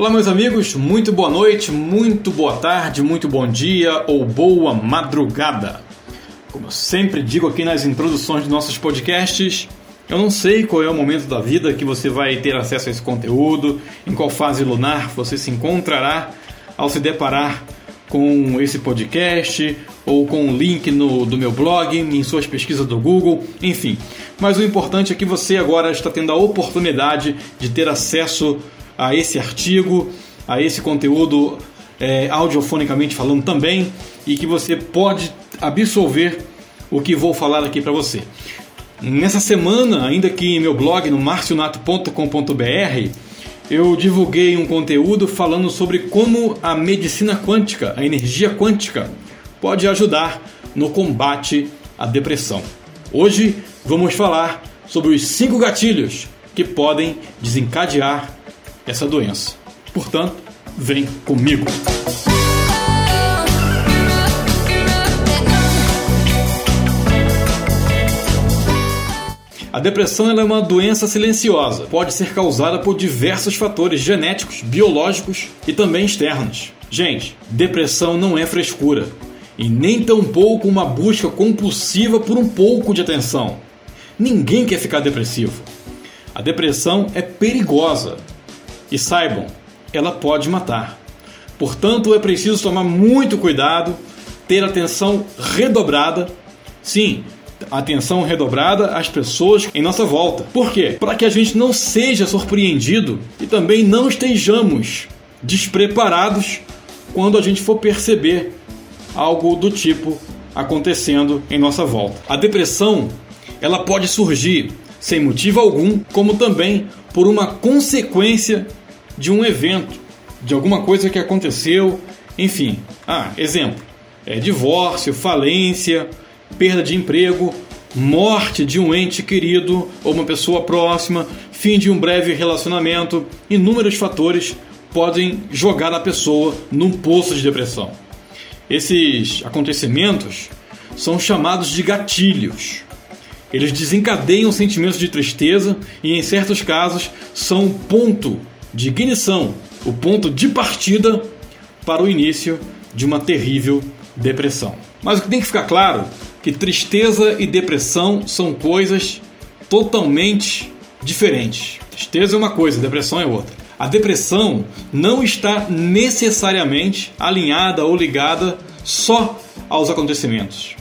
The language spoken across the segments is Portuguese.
Olá, meus amigos, muito boa noite, muito boa tarde, muito bom dia ou boa madrugada. Como eu sempre digo aqui nas introduções de nossos podcasts, eu não sei qual é o momento da vida que você vai ter acesso a esse conteúdo, em qual fase lunar você se encontrará ao se deparar com esse podcast ou com o link no, do meu blog, em suas pesquisas do Google, enfim. Mas o importante é que você agora está tendo a oportunidade de ter acesso a esse artigo, a esse conteúdo é, audiofonicamente falando também, e que você pode absorver o que vou falar aqui para você. Nessa semana, ainda aqui em meu blog no marcionato.com.br, eu divulguei um conteúdo falando sobre como a medicina quântica, a energia quântica, pode ajudar no combate à depressão. Hoje vamos falar sobre os cinco gatilhos que podem desencadear essa doença. Portanto, vem comigo. A depressão é uma doença silenciosa. Pode ser causada por diversos fatores genéticos, biológicos e também externos. Gente, depressão não é frescura e nem tampouco uma busca compulsiva por um pouco de atenção. Ninguém quer ficar depressivo. A depressão é perigosa e saibam, ela pode matar. Portanto, é preciso tomar muito cuidado, ter atenção redobrada. Sim, atenção redobrada às pessoas em nossa volta. Por quê? Para que a gente não seja surpreendido e também não estejamos despreparados quando a gente for perceber algo do tipo acontecendo em nossa volta. A depressão, ela pode surgir sem motivo algum, como também por uma consequência de um evento, de alguma coisa que aconteceu, enfim. Ah, exemplo: é divórcio, falência, perda de emprego, morte de um ente querido ou uma pessoa próxima, fim de um breve relacionamento, inúmeros fatores podem jogar a pessoa num poço de depressão. Esses acontecimentos são chamados de gatilhos. Eles desencadeiam sentimentos de tristeza e, em certos casos, são o ponto de ignição, o ponto de partida para o início de uma terrível depressão. Mas o que tem que ficar claro que tristeza e depressão são coisas totalmente diferentes. Tristeza é uma coisa, depressão é outra. A depressão não está necessariamente alinhada ou ligada só aos acontecimentos.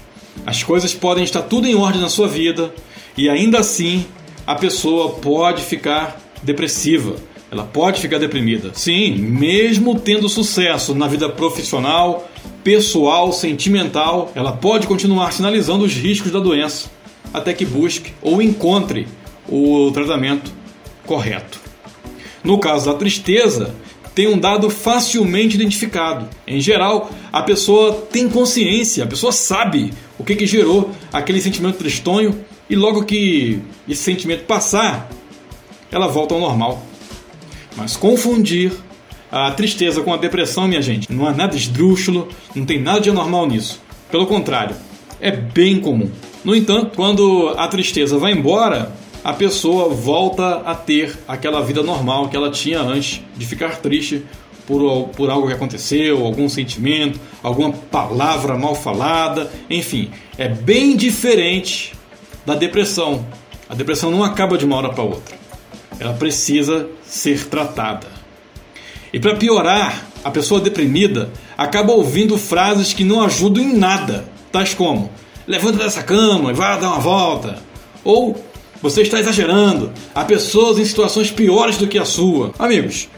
As coisas podem estar tudo em ordem na sua vida e ainda assim a pessoa pode ficar depressiva, ela pode ficar deprimida. Sim, mesmo tendo sucesso na vida profissional, pessoal, sentimental, ela pode continuar sinalizando os riscos da doença até que busque ou encontre o tratamento correto. No caso da tristeza, tem um dado facilmente identificado. Em geral, a pessoa tem consciência, a pessoa sabe o que, que gerou aquele sentimento tristonho e logo que esse sentimento passar, ela volta ao normal. Mas confundir a tristeza com a depressão, minha gente, não há nada esdrúxulo, não tem nada de anormal nisso. Pelo contrário, é bem comum. No entanto, quando a tristeza vai embora, a pessoa volta a ter aquela vida normal que ela tinha antes de ficar triste por, por algo que aconteceu, algum sentimento, alguma palavra mal falada, enfim, é bem diferente da depressão. A depressão não acaba de uma hora para outra. Ela precisa ser tratada. E para piorar, a pessoa deprimida acaba ouvindo frases que não ajudam em nada, tais como: levanta dessa cama e vá dar uma volta. Ou você está exagerando. Há pessoas em situações piores do que a sua. Amigos,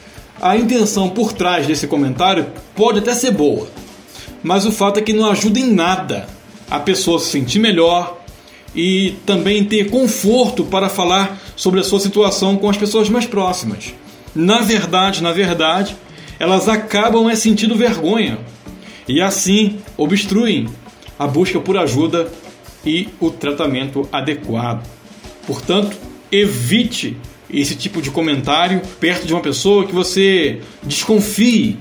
a intenção por trás desse comentário pode até ser boa, mas o fato é que não ajuda em nada a pessoa se sentir melhor e também ter conforto para falar sobre a sua situação com as pessoas mais próximas. Na verdade, na verdade, elas acabam é sentindo vergonha e assim obstruem a busca por ajuda e o tratamento adequado. Portanto, evite esse tipo de comentário perto de uma pessoa que você desconfie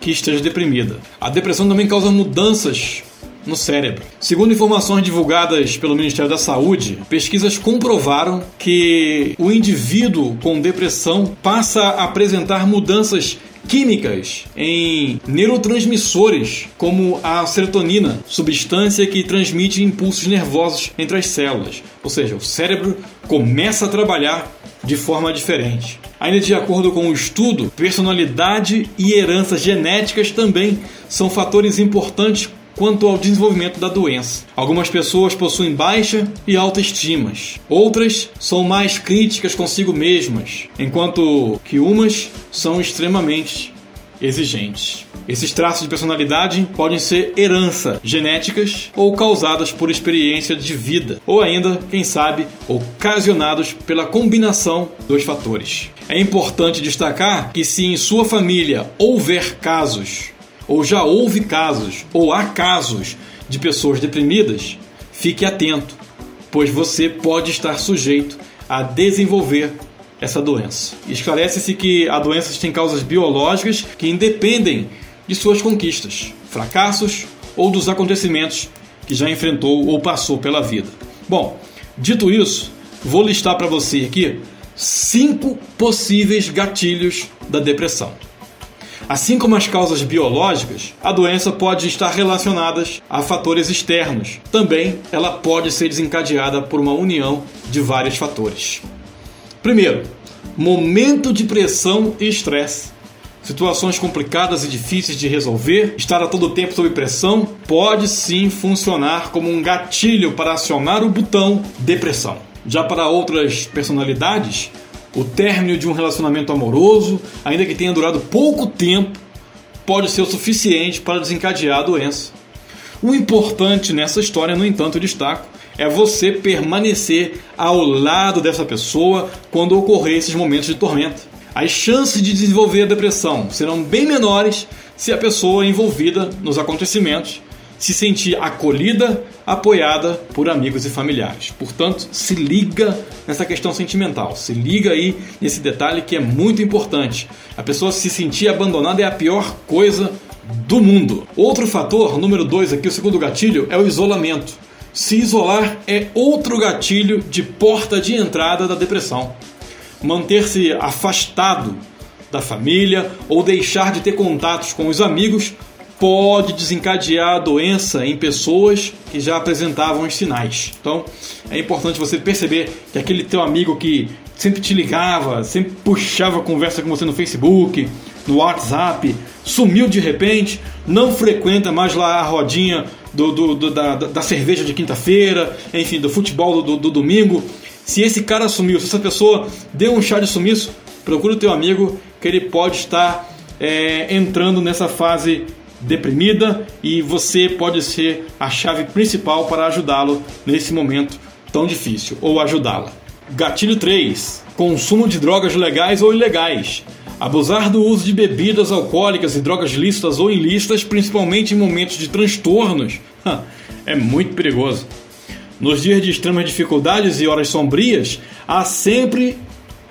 que esteja deprimida. A depressão também causa mudanças no cérebro. Segundo informações divulgadas pelo Ministério da Saúde, pesquisas comprovaram que o indivíduo com depressão passa a apresentar mudanças químicas em neurotransmissores, como a serotonina, substância que transmite impulsos nervosos entre as células. Ou seja, o cérebro começa a trabalhar de forma diferente. Ainda de acordo com o estudo, personalidade e heranças genéticas também são fatores importantes quanto ao desenvolvimento da doença. Algumas pessoas possuem baixa e alta estimas, outras são mais críticas consigo mesmas, enquanto que umas são extremamente exigentes. Esses traços de personalidade podem ser herança genéticas ou causadas por experiência de vida, ou ainda, quem sabe, ocasionados pela combinação dos fatores. É importante destacar que se em sua família houver casos ou já houve casos, ou há casos de pessoas deprimidas, fique atento, pois você pode estar sujeito a desenvolver essa doença. Esclarece-se que a doença tem causas biológicas que independem de suas conquistas, fracassos ou dos acontecimentos que já enfrentou ou passou pela vida. Bom, dito isso, vou listar para você aqui cinco possíveis gatilhos da depressão. Assim como as causas biológicas, a doença pode estar relacionada a fatores externos. Também ela pode ser desencadeada por uma união de vários fatores. Primeiro, momento de pressão e estresse. Situações complicadas e difíceis de resolver, estar a todo tempo sob pressão, pode sim funcionar como um gatilho para acionar o botão depressão. Já para outras personalidades, o término de um relacionamento amoroso, ainda que tenha durado pouco tempo, pode ser o suficiente para desencadear a doença. O importante nessa história, no entanto, destaco, é você permanecer ao lado dessa pessoa quando ocorrer esses momentos de tormenta. As chances de desenvolver a depressão serão bem menores se a pessoa envolvida nos acontecimentos se sentir acolhida, apoiada por amigos e familiares. Portanto, se liga nessa questão sentimental, se liga aí nesse detalhe que é muito importante. A pessoa se sentir abandonada é a pior coisa do mundo. Outro fator, número dois aqui, o segundo gatilho, é o isolamento. Se isolar é outro gatilho de porta de entrada da depressão. Manter-se afastado da família ou deixar de ter contatos com os amigos pode desencadear a doença em pessoas que já apresentavam os sinais. Então, é importante você perceber que aquele teu amigo que sempre te ligava, sempre puxava conversa com você no Facebook, no WhatsApp, sumiu de repente, não frequenta mais lá a rodinha do, do, do da, da, cerveja de quinta-feira, enfim, do futebol do, do, domingo. Se esse cara sumiu, se essa pessoa deu um chá de sumiço, procura o teu amigo que ele pode estar é, entrando nessa fase deprimida e você pode ser a chave principal para ajudá-lo nesse momento tão difícil ou ajudá-la. Gatilho 3: consumo de drogas legais ou ilegais. Abusar do uso de bebidas alcoólicas e drogas lícitas ou ilícitas, principalmente em momentos de transtornos, é muito perigoso. Nos dias de extremas dificuldades e horas sombrias, há sempre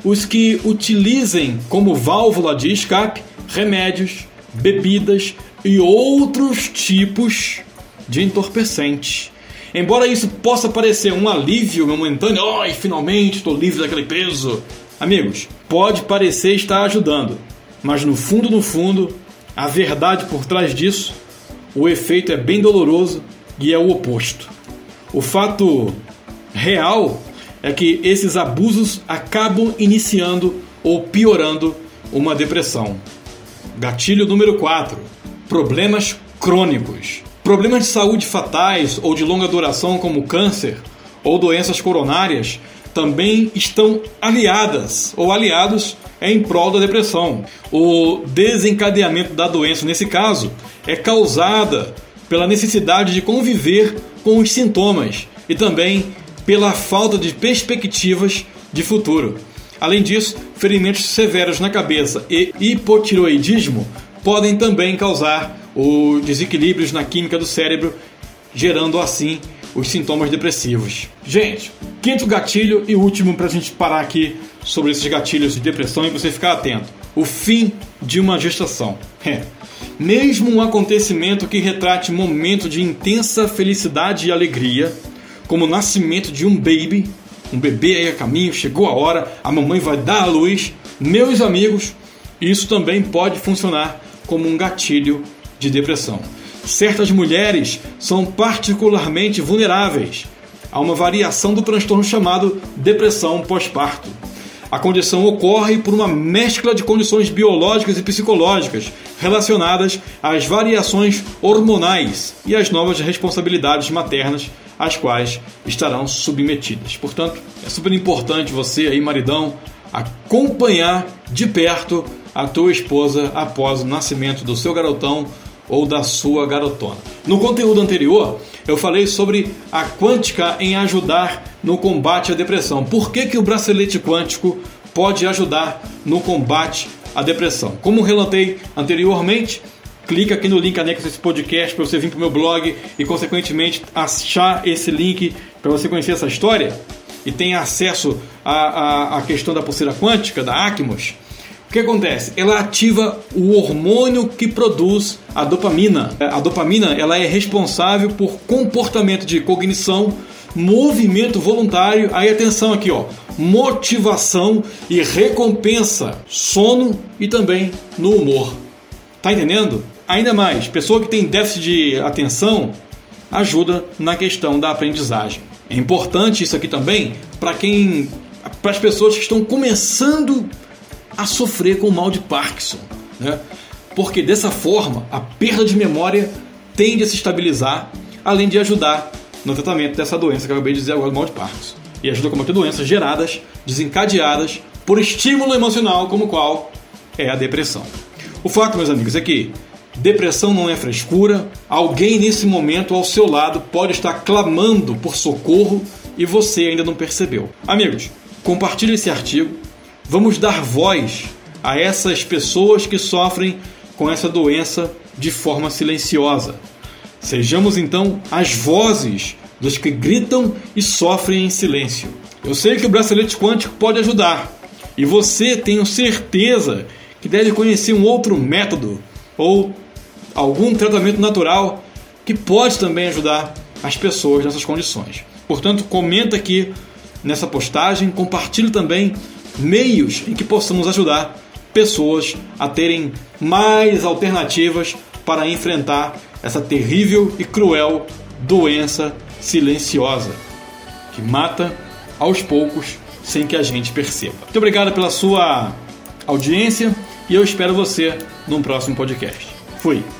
os que utilizem como válvula de escape remédios, bebidas e outros tipos de entorpecentes. Embora isso possa parecer um alívio momentâneo, ai, finalmente estou livre daquele peso. Amigos, pode parecer estar ajudando, mas no fundo, no fundo, a verdade por trás disso, o efeito é bem doloroso e é o oposto. O fato real é que esses abusos acabam iniciando ou piorando uma depressão. Gatilho número 4 problemas crônicos. Problemas de saúde fatais ou de longa duração, como câncer ou doenças coronárias, também estão aliadas ou aliados em prol da depressão. O desencadeamento da doença, nesse caso, é causada pela necessidade de conviver com os sintomas e também pela falta de perspectivas de futuro. Além disso, ferimentos severos na cabeça e hipotiroidismo podem também causar os desequilíbrios na química do cérebro, gerando assim os sintomas depressivos. Gente, quinto gatilho e último para a gente parar aqui sobre esses gatilhos de depressão e você ficar atento: o fim de uma gestação. É. Mesmo um acontecimento que retrate momento de intensa felicidade e alegria, como o nascimento de um baby, um bebê aí a caminho, chegou a hora, a mamãe vai dar a luz. Meus amigos, Isso também pode funcionar como um gatilho de depressão. Certas mulheres são particularmente vulneráveis a uma variação do transtorno chamado depressão pós-parto. A condição ocorre por uma mescla de condições biológicas e psicológicas relacionadas às variações hormonais e às novas responsabilidades maternas às quais estarão submetidas. Portanto, é super importante você aí, maridão, acompanhar de perto a tua esposa após o nascimento do seu garotão ou da sua garotona. No conteúdo anterior, eu falei sobre a quântica em ajudar no combate à depressão. Por que, que o bracelete quântico pode ajudar no combate à depressão? Como relatei anteriormente, clica aqui no link anexo desse podcast para você vir para o meu blog e, consequentemente, achar esse link para você conhecer essa história e tem acesso à, à, à questão da pulseira quântica, da Acmos. O que acontece? Ela ativa o hormônio que produz a dopamina. A dopamina ela é responsável por comportamento de cognição, movimento voluntário. Aí atenção aqui, ó, motivação e recompensa, sono e também no humor. Tá entendendo? Ainda mais, pessoa que tem déficit de atenção ajuda na questão da aprendizagem. É importante isso aqui também para quem para as pessoas que estão começando a sofrer com o mal de Parkinson, né? Porque dessa forma a perda de memória tende a se estabilizar, além de ajudar no tratamento dessa doença que eu acabei de dizer agora, o mal de Parkinson. E ajuda a combater doenças geradas, desencadeadas por estímulo emocional, como qual é a depressão. O fato, meus amigos, é que Depressão não é frescura. Alguém nesse momento ao seu lado pode estar clamando por socorro e você ainda não percebeu. Amigos, compartilhe esse artigo. Vamos dar voz a essas pessoas que sofrem com essa doença de forma silenciosa. Sejamos então as vozes dos que gritam e sofrem em silêncio. Eu sei que o bracelete quântico pode ajudar e você tenho certeza que deve conhecer um outro método ou algum tratamento natural que pode também ajudar as pessoas nessas condições. Portanto, comenta aqui nessa postagem, compartilhe também meios em que possamos ajudar pessoas a terem mais alternativas para enfrentar essa terrível e cruel doença silenciosa que mata aos poucos sem que a gente perceba. Muito obrigado pela sua audiência e eu espero você num próximo podcast. Fui!